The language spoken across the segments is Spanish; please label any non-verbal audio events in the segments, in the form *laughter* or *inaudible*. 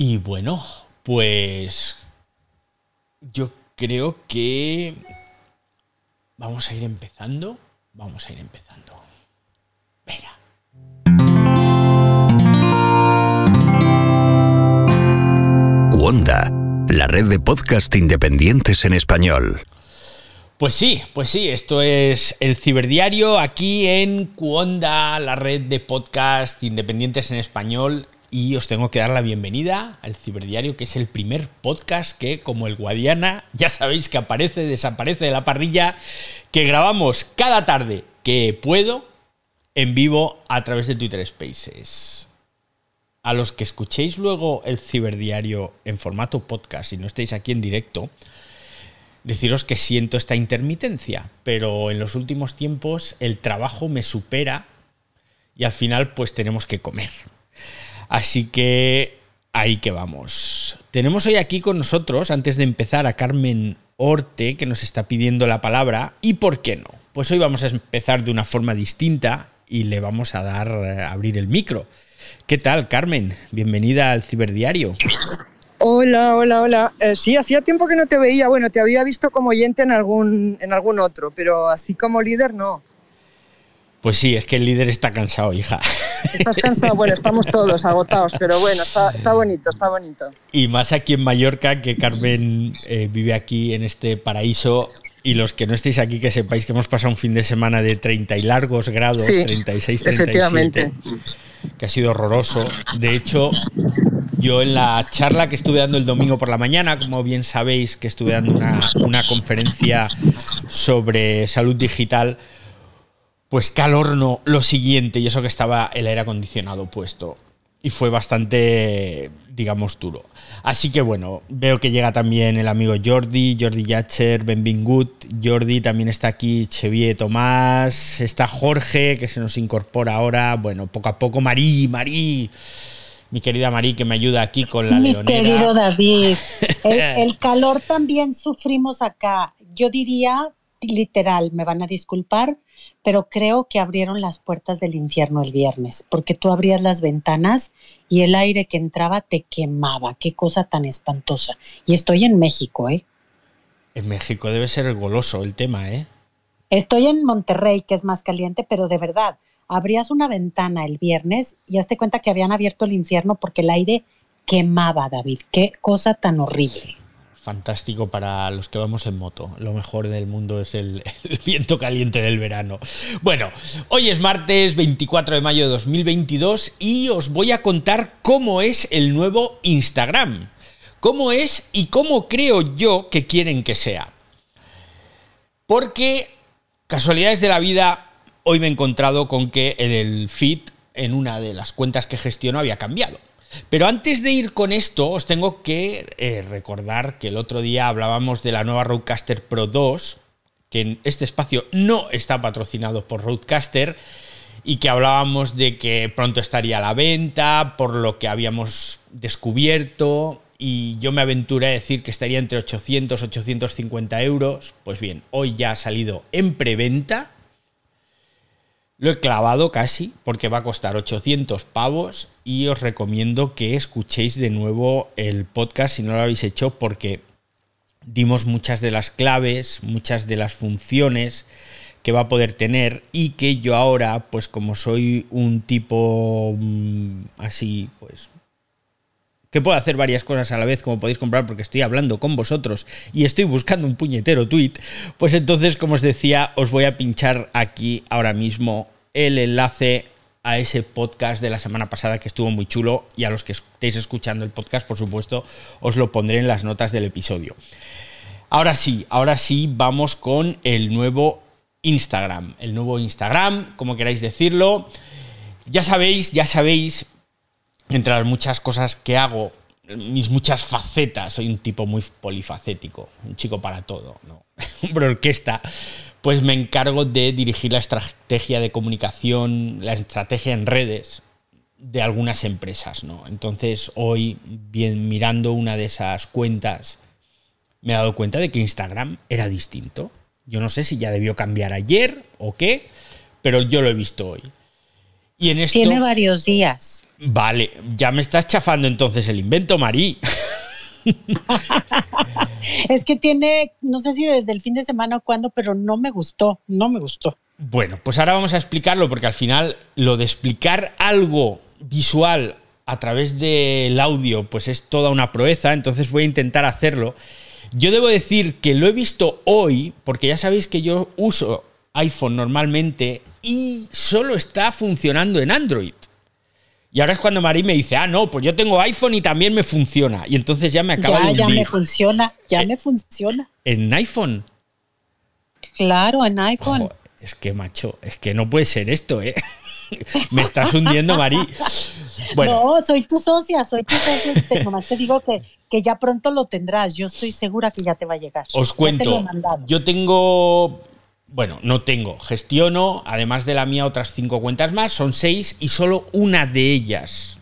Y bueno, pues yo creo que vamos a ir empezando. Vamos a ir empezando. Venga. Wanda, la red de podcast independientes en español. Pues sí, pues sí, esto es el Ciberdiario aquí en Cuonda, la red de podcast independientes en español. Y os tengo que dar la bienvenida al Ciberdiario, que es el primer podcast que, como el Guadiana, ya sabéis que aparece, desaparece de la parrilla, que grabamos cada tarde que puedo en vivo a través de Twitter Spaces. A los que escuchéis luego el Ciberdiario en formato podcast y no estéis aquí en directo, deciros que siento esta intermitencia, pero en los últimos tiempos el trabajo me supera y al final pues tenemos que comer. Así que ahí que vamos. Tenemos hoy aquí con nosotros, antes de empezar, a Carmen Orte, que nos está pidiendo la palabra. ¿Y por qué no? Pues hoy vamos a empezar de una forma distinta y le vamos a dar a abrir el micro. ¿Qué tal, Carmen? Bienvenida al Ciberdiario. Hola, hola, hola. Eh, sí, hacía tiempo que no te veía. Bueno, te había visto como oyente en algún, en algún otro, pero así como líder no. Pues sí, es que el líder está cansado, hija. *laughs* Estás cansado, bueno, estamos todos agotados, pero bueno, está, bonito, está bonito. Y más aquí en Mallorca, que Carmen eh, vive aquí en este paraíso. Y los que no estéis aquí, que sepáis que hemos pasado un fin de semana de 30 y largos grados, 36, 37, que ha sido horroroso. De hecho, yo en la charla que estuve dando el domingo por la mañana, como bien sabéis que estuve dando una, una conferencia sobre salud digital, pues calor no, lo siguiente, y eso que estaba el aire acondicionado puesto. Y fue bastante, digamos, duro. Así que bueno, veo que llega también el amigo Jordi, Jordi Yacher, Benvingut. Jordi también está aquí, Chevier Tomás, está Jorge, que se nos incorpora ahora. Bueno, poco a poco, Marí, Marí. Mi querida Marí, que me ayuda aquí con la Mi leonera. querido David, el, *laughs* el calor también sufrimos acá. Yo diría, literal, me van a disculpar, pero creo que abrieron las puertas del infierno el viernes, porque tú abrías las ventanas y el aire que entraba te quemaba. Qué cosa tan espantosa. Y estoy en México, ¿eh? En México debe ser goloso el tema, ¿eh? Estoy en Monterrey, que es más caliente, pero de verdad, abrías una ventana el viernes y hazte cuenta que habían abierto el infierno porque el aire quemaba, David. Qué cosa tan horrible. Fantástico para los que vamos en moto. Lo mejor del mundo es el, *laughs* viento caliente del verano. Bueno, hoy es martes 24 de mayo de 2022 y os voy a contar cómo es el nuevo Instagram. Cómo es y cómo creo yo que quieren que sea. Porque, casualidades de la vida, hoy me he encontrado con que el feed en una de las cuentas que gestiono había cambiado. Pero antes de ir con esto, os tengo que eh, recordar que el otro día hablábamos de la nueva Roadcaster Pro 2, que en este espacio no está patrocinado por Roadcaster, y que hablábamos de que pronto estaría a la venta, por lo que habíamos descubierto, y yo me aventuré a decir que estaría entre 800 y 850 euros. Pues bien, hoy ya ha salido en preventa. Lo he clavado casi porque va a costar 800 pavos y os recomiendo que escuchéis de nuevo el podcast si no lo habéis hecho porque dimos muchas de las claves, muchas de las funciones que va a poder tener y que yo ahora, pues como soy un tipo mmm, así, pues que puedo hacer varias cosas a la vez, como podéis comprar, porque estoy hablando con vosotros y estoy buscando un puñetero tweet, pues entonces, como os decía, os voy a pinchar aquí ahora mismo el enlace a ese podcast de la semana pasada que estuvo muy chulo y a los que estéis escuchando el podcast, por supuesto, os lo pondré en las notas del episodio. Ahora sí, ahora sí, vamos con el nuevo Instagram, el nuevo Instagram, como queráis decirlo. Ya sabéis, ya sabéis, entre las muchas cosas que hago, mis muchas facetas, soy un tipo muy polifacético, un chico para todo, ¿no? *laughs* Hombre orquesta, pues me encargo de dirigir la estrategia de comunicación, la estrategia en redes de algunas empresas, ¿no? Entonces hoy, bien mirando una de esas cuentas, me he dado cuenta de que Instagram era distinto. Yo no sé si ya debió cambiar ayer o qué, pero yo lo he visto hoy. Y en esto, Tiene varios días. Vale, ya me estás chafando entonces el invento, Marí. *laughs* Es que tiene, no sé si desde el fin de semana o cuándo, pero no me gustó, no me gustó. Bueno, pues ahora vamos a explicarlo porque al final lo de explicar algo visual a través del audio pues es toda una proeza, entonces voy a intentar hacerlo. Yo debo decir que lo he visto hoy porque ya sabéis que yo uso iPhone normalmente y solo está funcionando en Android. Y ahora es cuando Marí me dice, ah, no, pues yo tengo iPhone y también me funciona. Y entonces ya me acaba ya, de ya hundir. me funciona, ya Eh, me funciona. En iPhone. Claro, en iPhone. Es que, macho, es que no puede ser esto, ¿eh? *laughs* me estás hundiendo, Marí. *laughs* Bueno, No, soy tu socia, soy tu socia. Nomás te digo que, que ya pronto lo tendrás. Yo estoy segura que ya te va a llegar. os Ya te cuento. lo he mandado. Yo tengo. Bueno, no tengo. Gestiono, además de la mía, otras cinco cuentas más. Son seis y solo una de ellas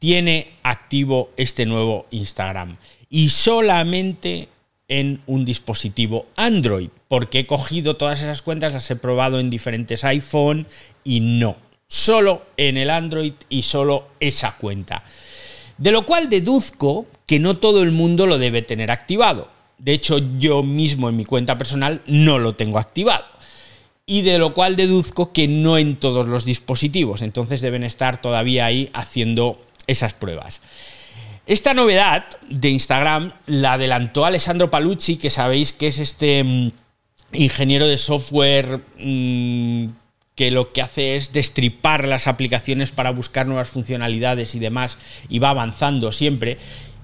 tiene activo este nuevo Instagram. Y solamente en un dispositivo Android. Porque he cogido todas esas cuentas, las he probado en diferentes iPhone y no. Solo en el Android y solo esa cuenta. De lo cual deduzco que no todo el mundo lo debe tener activado. De hecho, yo mismo en mi cuenta personal no lo tengo activado. Y de lo cual deduzco que no en todos los dispositivos. Entonces deben estar todavía ahí haciendo esas pruebas. Esta novedad de Instagram la adelantó Alessandro Palucci, que sabéis que es este mm, ingeniero de software mm, que lo que hace es destripar las aplicaciones para buscar nuevas funcionalidades y demás, y va avanzando siempre.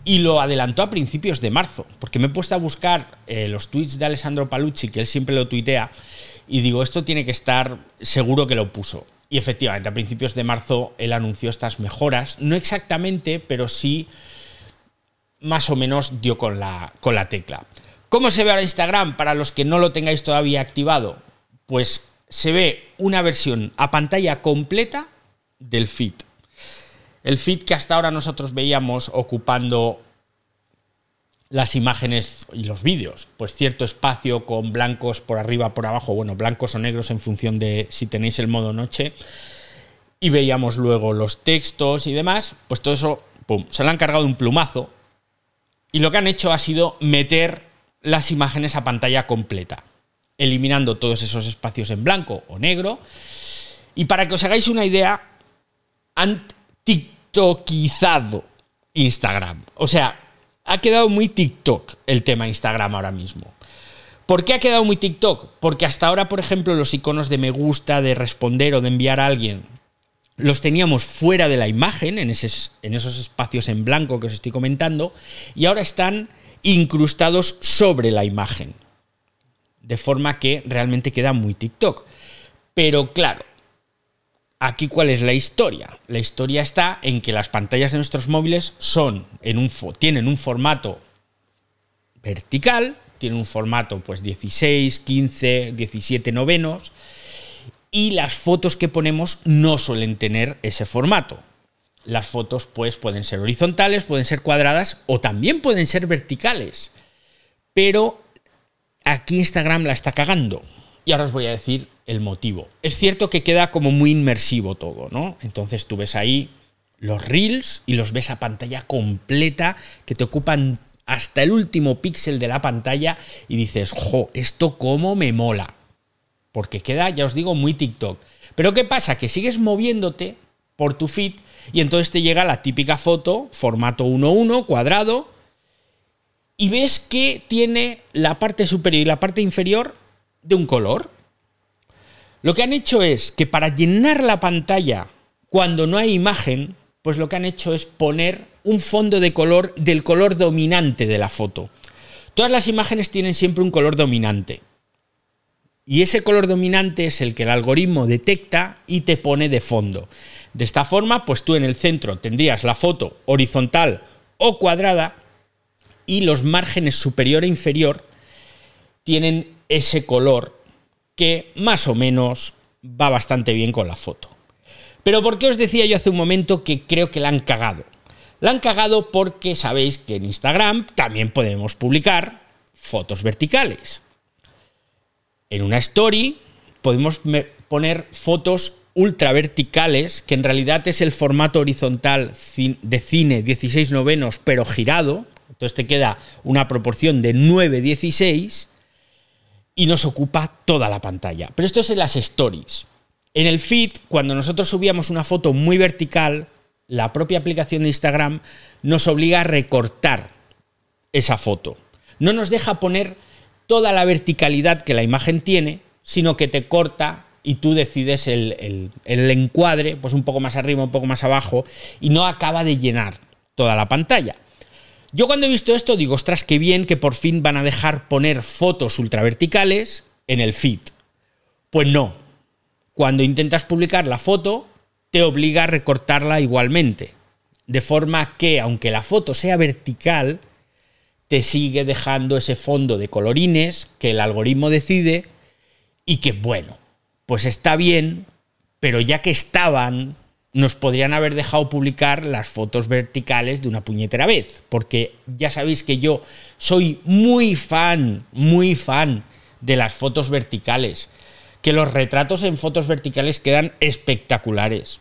Y lo adelantó a principios de marzo, porque me he puesto a buscar eh, los tweets de Alessandro Palucci, que él siempre lo tuitea, y digo, esto tiene que estar seguro que lo puso. Y efectivamente, a principios de marzo él anunció estas mejoras, no exactamente, pero sí más o menos dio con la, con la tecla. ¿Cómo se ve ahora Instagram para los que no lo tengáis todavía activado? Pues se ve una versión a pantalla completa del feed. El feed que hasta ahora nosotros veíamos ocupando las imágenes y los vídeos, pues cierto espacio con blancos por arriba, por abajo, bueno, blancos o negros en función de si tenéis el modo noche, y veíamos luego los textos y demás, pues todo eso, pum, se lo han cargado un plumazo, y lo que han hecho ha sido meter las imágenes a pantalla completa, eliminando todos esos espacios en blanco o negro, y para que os hagáis una idea, han tiktokizado Instagram, o sea, ha quedado muy TikTok el tema Instagram ahora mismo. ¿Por qué ha quedado muy TikTok? Porque hasta ahora, por ejemplo, los iconos de me gusta, de responder o de enviar a alguien, los teníamos fuera de la imagen, en, en esos espacios en blanco que os estoy comentando, y ahora están incrustados sobre la imagen. De forma que realmente queda muy TikTok. Pero claro, Aquí cuál es la historia? La historia está en que las pantallas de nuestros móviles son tienen un formato vertical, tienen un formato pues 16, 15, 17 novenos y las fotos que ponemos no suelen tener ese formato. Las fotos pues pueden ser horizontales, pueden ser cuadradas o también pueden ser verticales. Pero aquí Instagram la está cagando. Y ahora os voy a decir el motivo. Es cierto que queda como muy inmersivo todo, ¿no? Entonces tú ves ahí los reels y los ves a pantalla completa que te ocupan hasta el último píxel de la pantalla y dices, jo, esto cómo me mola. Porque queda, ya os digo, muy TikTok. Pero ¿qué pasa? Que sigues moviéndote por tu feed y entonces te llega la típica foto, formato 1.1, cuadrado, y ves que tiene la parte superior y la parte inferior de un color. Lo que han hecho es que para llenar la pantalla cuando no hay imagen, pues lo que han hecho es poner un fondo de color del color dominante de la foto. Todas las imágenes tienen siempre un color dominante. Y ese color dominante es el que el algoritmo detecta y te pone de fondo. De esta forma, pues tú en el centro tendrías la foto horizontal o cuadrada y los márgenes superior e inferior tienen ese color que más o menos va bastante bien con la foto. Pero ¿por qué os decía yo hace un momento que creo que la han cagado? La han cagado porque sabéis que en Instagram también podemos publicar fotos verticales. En una story podemos poner fotos ultra verticales, que en realidad es el formato horizontal de cine 16 novenos, pero girado. Entonces te queda una proporción de 9-16 y nos ocupa toda la pantalla. Pero esto es en las stories. En el feed, cuando nosotros subíamos una foto muy vertical, la propia aplicación de Instagram nos obliga a recortar esa foto. No nos deja poner toda la verticalidad que la imagen tiene, sino que te corta y tú decides el, encuadre, pues un poco más arriba, un poco más abajo, y no acaba de llenar toda la pantalla. Yo cuando he visto esto digo, ostras, qué bien que por fin van a dejar poner fotos ultraverticales en el feed. Pues no. Cuando intentas publicar la foto, te obliga a recortarla igualmente. De forma que, aunque la foto sea vertical, te sigue dejando ese fondo de colorines que el algoritmo decide y que, bueno, pues está bien, pero ya que estaban, nos podrían haber dejado publicar las fotos verticales de una puñetera vez, porque ya sabéis que yo soy muy fan, muy fan de las fotos verticales, que los retratos en fotos verticales quedan espectaculares,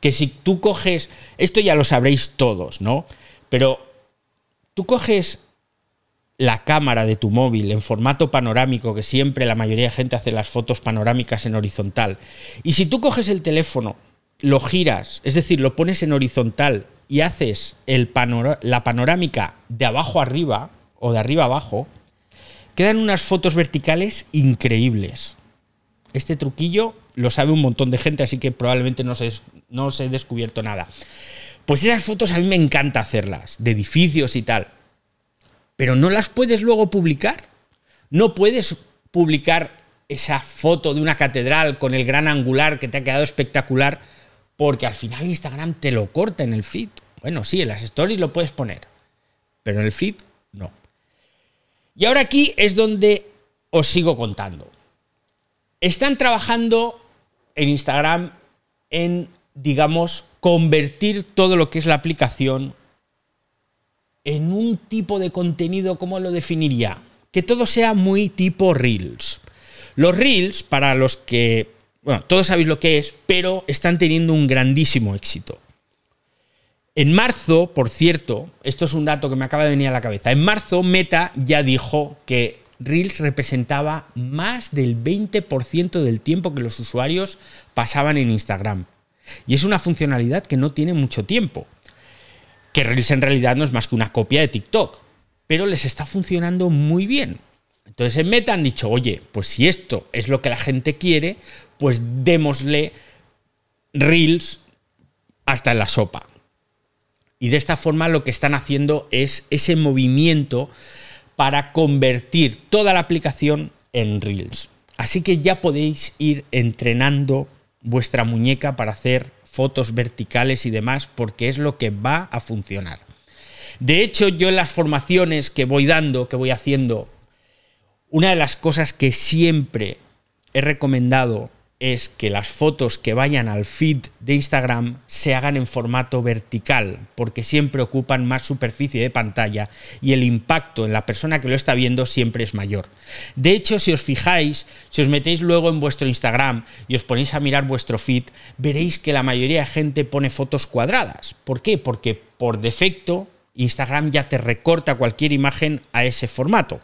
que si tú coges, esto ya lo sabréis todos, ¿no? Pero tú coges la cámara de tu móvil en formato panorámico, que siempre la mayoría de gente hace las fotos panorámicas en horizontal, y si tú coges el teléfono, lo giras, es decir, lo pones en horizontal y haces la panorámica de abajo arriba o de arriba abajo, quedan unas fotos verticales increíbles. Este truquillo lo sabe un montón de gente, así que probablemente no se, no os he descubierto nada. Pues esas fotos a mí me encanta hacerlas, de edificios y tal pero no las puedes luego publicar. No puedes publicar esa foto de una catedral con el gran angular que te ha quedado espectacular porque al final Instagram te lo corta en el feed. Bueno, sí, en las stories lo puedes poner, pero en el feed no. Y ahora aquí es donde os sigo contando. Están trabajando en Instagram en, digamos, convertir todo lo que es la aplicación en un tipo de contenido, ¿cómo lo definiría? Que todo sea muy tipo Reels. Los Reels, para los que, bueno, todos sabéis lo que es, pero están teniendo un grandísimo éxito. En marzo, por cierto, esto es un dato que me acaba de venir a la cabeza, en marzo Meta ya dijo que Reels representaba más del 20% del tiempo que los usuarios pasaban en Instagram. Y es una funcionalidad que no tiene mucho tiempo que Reels en realidad no es más que una copia de TikTok, pero les está funcionando muy bien. Entonces en Meta han dicho, oye, pues si esto es lo que la gente quiere, pues démosle Reels hasta en la sopa. Y de esta forma lo que están haciendo es ese movimiento para convertir toda la aplicación en Reels. Así que ya podéis ir entrenando vuestra muñeca para hacer fotos verticales y demás, porque es lo que va a funcionar. De hecho, yo en las formaciones que voy dando, que voy haciendo, una de las cosas que siempre he recomendado es que las fotos que vayan al feed de Instagram se hagan en formato vertical, porque siempre ocupan más superficie de pantalla y el impacto en la persona que lo está viendo siempre es mayor. De hecho, si os fijáis, si os metéis luego en vuestro Instagram y os ponéis a mirar vuestro feed, veréis que la mayoría de gente pone fotos cuadradas. ¿Por qué? Porque por defecto Instagram ya te recorta cualquier imagen a ese formato.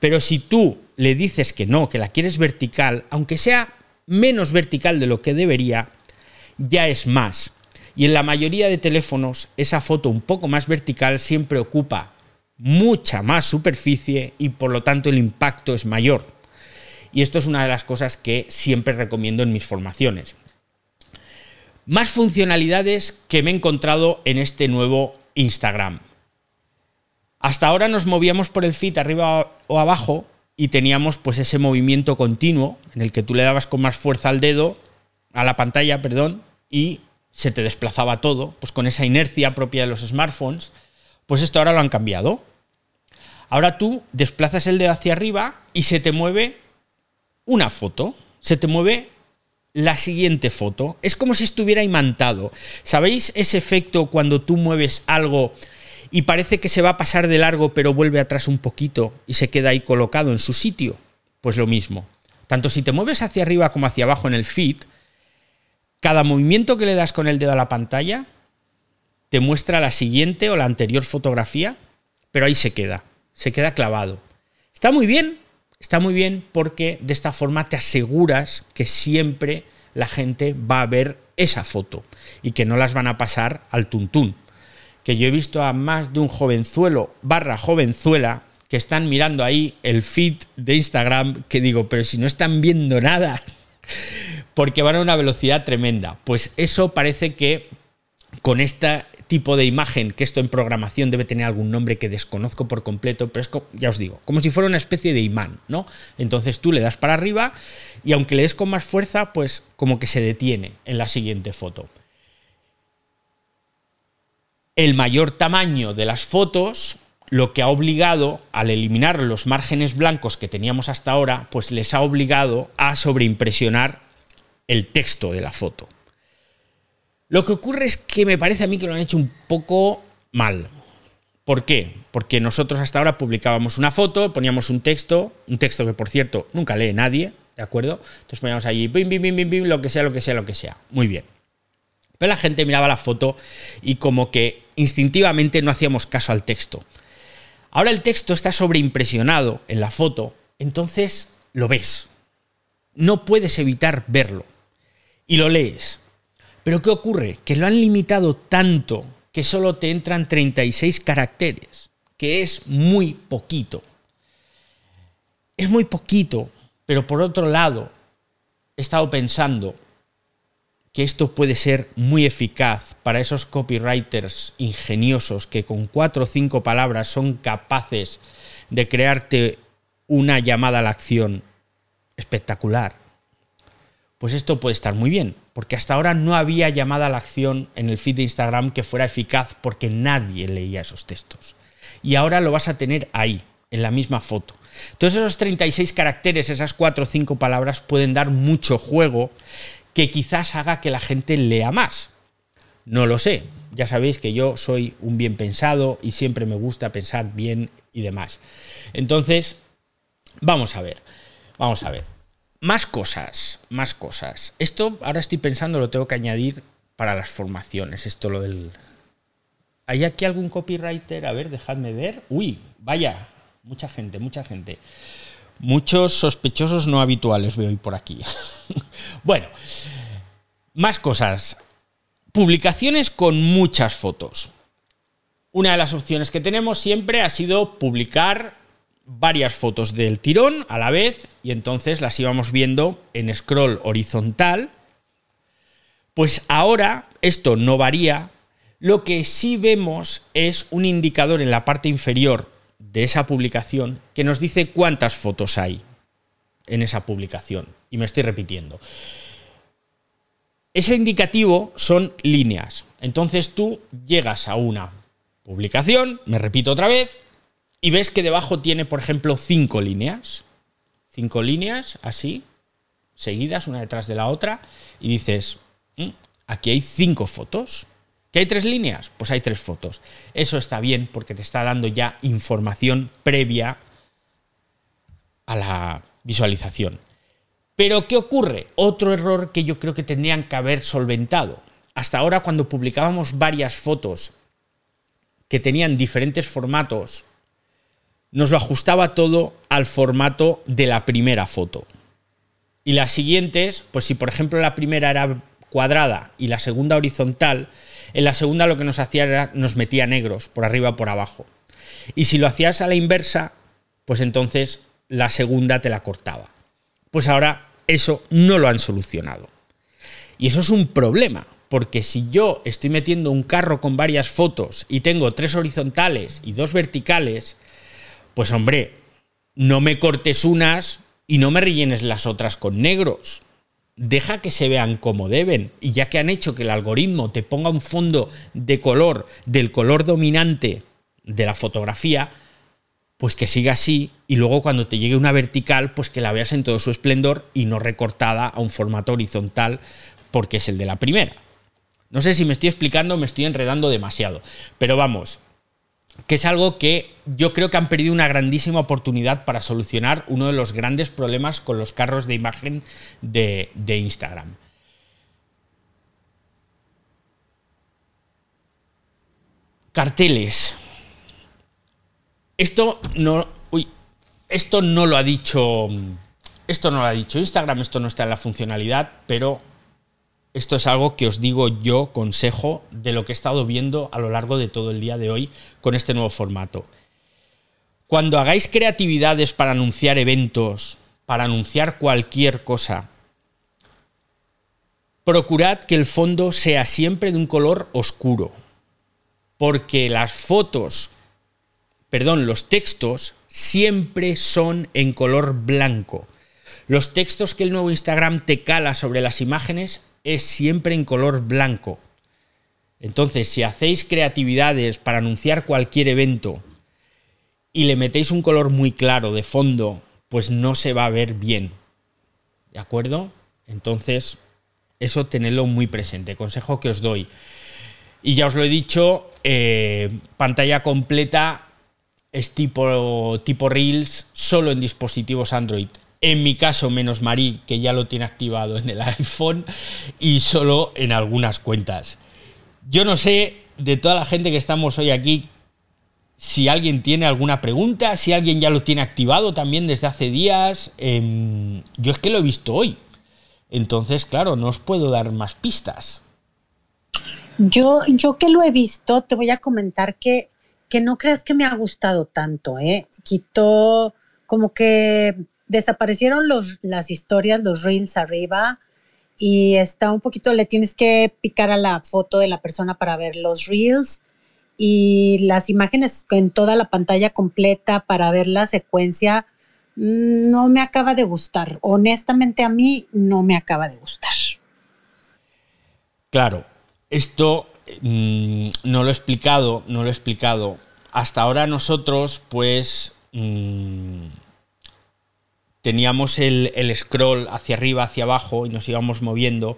Pero si tú le dices que no, que la quieres vertical, aunque sea menos vertical de lo que debería, ya es más. Y en la mayoría de teléfonos esa foto un poco más vertical siempre ocupa mucha más superficie y por lo tanto el impacto es mayor. Y esto es una de las cosas que siempre recomiendo en mis formaciones. Más funcionalidades que me he encontrado en este nuevo Instagram. Hasta ahora nos movíamos por el feed arriba o abajo y teníamos pues ese movimiento continuo en el que tú le dabas con más fuerza al dedo, a la pantalla, perdón, y se te desplazaba todo, pues con esa inercia propia de los smartphones, pues esto ahora lo han cambiado. Ahora tú desplazas el dedo hacia arriba y se te mueve una foto, se te mueve la siguiente foto. Es como si estuviera imantado. ¿Sabéis ese efecto cuando tú mueves algo y parece que se va a pasar de largo pero vuelve atrás un poquito y se queda ahí colocado en su sitio, pues lo mismo. Tanto si te mueves hacia arriba como hacia abajo en el feed, cada movimiento que le das con el dedo a la pantalla te muestra la siguiente o la anterior fotografía, pero ahí se queda, se queda clavado. Está muy bien, está muy bien porque de esta forma te aseguras que siempre la gente va a ver esa foto y que no las van a pasar al tuntún. Que yo he visto a más de un jovenzuelo barra jovenzuela que están mirando ahí el feed de Instagram que digo, pero si no están viendo nada, *laughs* porque van a una velocidad tremenda. Pues eso parece que con este tipo de imagen, que esto en programación debe tener algún nombre que desconozco por completo, pero es, ya os digo, como si fuera una especie de imán, ¿no? Entonces tú le das para arriba y aunque le des con más fuerza, pues como que se detiene en la siguiente foto. El mayor tamaño de las fotos lo que ha obligado, al eliminar los márgenes blancos que teníamos hasta ahora, pues les ha obligado a sobreimpresionar el texto de la foto. Lo que ocurre es que me parece a mí que lo han hecho un poco mal. ¿Por qué? Porque nosotros hasta ahora publicábamos una foto, poníamos un texto, un texto que por cierto nunca lee nadie, ¿de acuerdo? Entonces poníamos allí, bim, bim, bim, bim, lo que sea, lo que sea, lo que sea. Muy bien. Pero la gente miraba la foto y como que instintivamente no hacíamos caso al texto. Ahora el texto está sobreimpresionado en la foto, entonces lo ves. No puedes evitar verlo. Y lo lees. Pero ¿qué ocurre? Que lo han limitado tanto que solo te entran 36 caracteres, que es muy poquito. Es muy poquito, pero por otro lado, he estado pensando que esto puede ser muy eficaz para esos copywriters ingeniosos que con cuatro o cinco palabras son capaces de crearte una llamada a la acción espectacular. Pues esto puede estar muy bien, porque hasta ahora no había llamada a la acción en el feed de Instagram que fuera eficaz porque nadie leía esos textos. Y ahora lo vas a tener ahí, en la misma foto. Entonces esos 36 caracteres, esas cuatro o cinco palabras pueden dar mucho juego que quizás haga que la gente lea más. No lo sé. Ya sabéis que yo soy un bien pensado y siempre me gusta pensar bien y demás. Entonces, vamos a ver. Vamos a ver. Más cosas, más cosas. Esto ahora estoy pensando, lo tengo que añadir para las formaciones. Esto lo del... ¿Hay aquí algún copywriter? A ver, dejadme ver. Uy, vaya, mucha gente, mucha gente. Muchos sospechosos no habituales veo hoy por aquí. *laughs* *laughs* bueno, más cosas. Publicaciones con muchas fotos. Una de las opciones que tenemos siempre ha sido publicar varias fotos del tirón a la vez y entonces las íbamos viendo en scroll horizontal. Pues ahora esto no varía. Lo que sí vemos es un indicador en la parte inferior de esa publicación que nos dice cuántas fotos hay en esa publicación. Y me estoy repitiendo. Ese indicativo son líneas. Entonces tú llegas a una publicación, me repito otra vez, y ves que debajo tiene, por ejemplo, cinco líneas. Cinco líneas, así, seguidas, una detrás de la otra, y dices, mm, aquí hay cinco fotos. ¿Que hay tres líneas? Pues hay tres fotos. Eso está bien porque te está dando ya información previa a la visualización. Pero ¿qué ocurre? Otro error que yo creo que tendrían que haber solventado. Hasta ahora cuando publicábamos varias fotos que tenían diferentes formatos, nos lo ajustaba todo al formato de la primera foto. Y las siguientes, pues si por ejemplo la primera era cuadrada y la segunda horizontal, en la segunda lo que nos hacía era nos metía negros por arriba por abajo. Y si lo hacías a la inversa, pues entonces la segunda te la cortaba. Pues ahora eso no lo han solucionado. Y eso es un problema, porque si yo estoy metiendo un carro con varias fotos y tengo tres horizontales y dos verticales, pues hombre, no me cortes unas y no me rellenes las otras con negros deja que se vean como deben. Y ya que han hecho que el algoritmo te ponga un fondo de color del color dominante de la fotografía, pues que siga así y luego cuando te llegue una vertical, pues que la veas en todo su esplendor y no recortada a un formato horizontal porque es el de la primera. No sé si me estoy explicando, me estoy enredando demasiado, pero vamos, que es algo que yo creo que han perdido una grandísima oportunidad para solucionar uno de los grandes problemas con los carros de imagen de, de Instagram. Carteles esto no. Uy. Esto no lo ha dicho. Esto no lo ha dicho Instagram, esto no está en la funcionalidad, pero esto es algo que os digo yo, consejo, de lo que he estado viendo a lo largo de todo el día de hoy con este nuevo formato. Cuando hagáis creatividades para anunciar eventos, para anunciar cualquier cosa, procurad que el fondo sea siempre de un color oscuro, porque las fotos, perdón, los textos siempre son en color blanco. Los textos que el nuevo Instagram te cala sobre las imágenes es siempre en color blanco. Entonces, si hacéis creatividades para anunciar cualquier evento y le metéis un color muy claro de fondo, pues no se va a ver bien. ¿De acuerdo? Entonces, eso tenedlo muy presente. Consejo que os doy. Y ya os lo he dicho, eh, pantalla completa es tipo, tipo Reels solo en dispositivos Android. En mi caso, menos Marí, que ya lo tiene activado en el *laughs* iPhone y solo en algunas cuentas. Yo no sé de toda la gente que estamos hoy aquí si alguien tiene alguna pregunta, si alguien ya lo tiene activado también desde hace días. Em, yo es que lo he visto hoy. Entonces, claro, no os puedo dar más pistas. Yo, yo que lo he visto, te voy a comentar que, que no creas que me ha gustado tanto, ¿eh? Quitó como que desaparecieron los, las historias, los reels arriba y está un poquito, le tienes que picar a la foto de la persona para ver los reels y las imágenes en toda la pantalla completa para ver la secuencia mm, no me acaba de gustar. Honestamente a mí no me acaba de gustar. Claro, esto mm, no lo he explicado, no lo he explicado. Hasta ahora nosotros pues mm, teníamos el, el scroll hacia arriba, hacia abajo y nos íbamos moviendo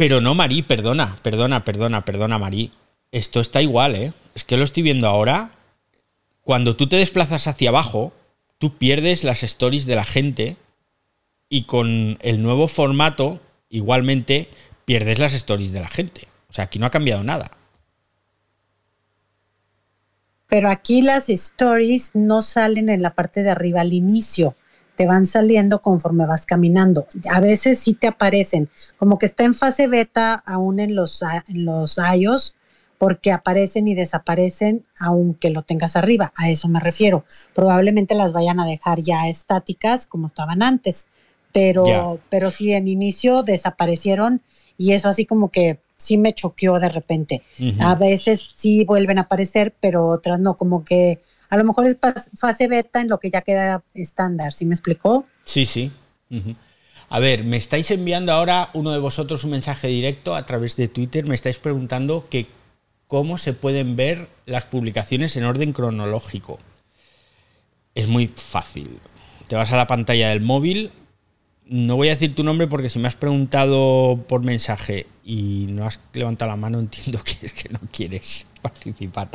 pero no, Marí, perdona, perdona, perdona, perdona, Marí. Esto está igual, ¿eh? Es que lo estoy viendo ahora. Cuando tú te desplazas hacia abajo, tú pierdes las stories de la gente y con el nuevo formato, igualmente, pierdes las stories de la gente. O sea, aquí no ha cambiado nada. Pero aquí las stories no salen en la parte de arriba al inicio te van saliendo conforme vas caminando. A veces sí te aparecen, como que está en fase beta aún en los, en los iOS, porque aparecen y desaparecen aunque lo tengas arriba. A eso me refiero. Probablemente las vayan a dejar ya estáticas como estaban antes, pero, pero sí en inicio desaparecieron y eso así como que sí me choqueó de repente. A veces sí vuelven a aparecer, pero otras no, como que a lo mejor es fase beta en lo que ya queda estándar, ¿sí me explicó? Sí, sí. A ver, me estáis enviando ahora uno de vosotros un mensaje directo a través de Twitter, me estáis preguntando que cómo se pueden ver las publicaciones en orden cronológico. Es muy fácil. Te vas a la pantalla del móvil, no voy a decir tu nombre porque si me has preguntado por mensaje y no has levantado la mano, *laughs* entiendo que es que no quieres *laughs* participar.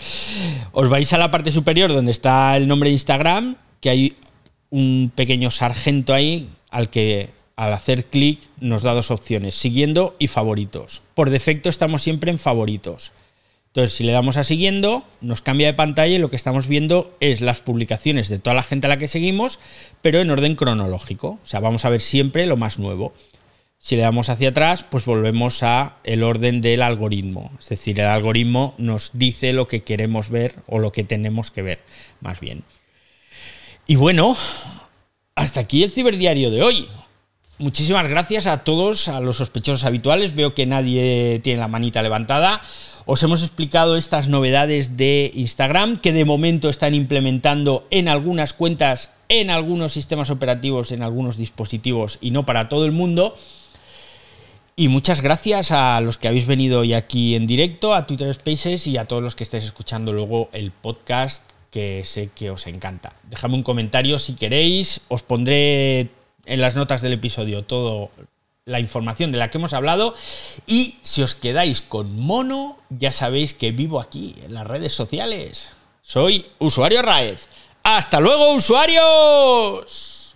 Os vais a la parte superior donde está el nombre de Instagram, que hay un pequeño sargento ahí al que al hacer clic nos da dos opciones, siguiendo y favoritos. Por defecto estamos siempre en favoritos. Entonces, si le damos a siguiendo, nos cambia de pantalla y lo que estamos viendo es las publicaciones de toda la gente a la que seguimos, pero en orden cronológico. O sea, vamos a ver siempre lo más nuevo. Si le damos hacia atrás, pues volvemos a el orden del algoritmo. Es decir, el algoritmo nos dice lo que queremos ver o lo que tenemos que ver, más bien. Y bueno, hasta aquí el ciberdiario de hoy. Muchísimas gracias a todos, a los sospechosos habituales. Veo que nadie tiene la manita levantada. Os hemos explicado estas novedades de Instagram que de momento están implementando en algunas cuentas, en algunos sistemas operativos, en algunos dispositivos y no para todo el mundo. Y muchas gracias a los que habéis venido hoy aquí en directo, a Twitter Spaces y a todos los que estáis escuchando luego el podcast que sé que os encanta. Dejadme un comentario si queréis, os pondré en las notas del episodio todo la información de la que hemos hablado. Y si os quedáis con mono, ya sabéis que vivo aquí en las redes sociales. Soy usuario Raez. ¡Hasta luego, usuarios!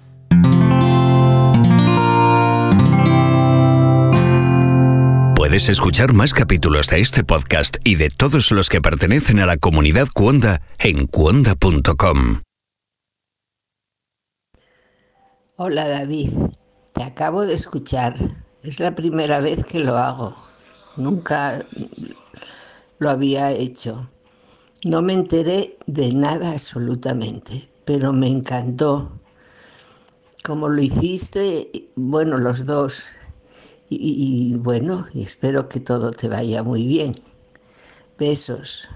Puedes escuchar más capítulos de este podcast y de todos los que pertenecen a la comunidad Cuonda en cuonda.com. Hola David, te acabo de escuchar. Es la primera vez que lo hago. Nunca lo había hecho. No me enteré de nada absolutamente, pero me encantó. Como lo hiciste, bueno, los dos. Y, y bueno, espero que todo te vaya muy bien. Besos.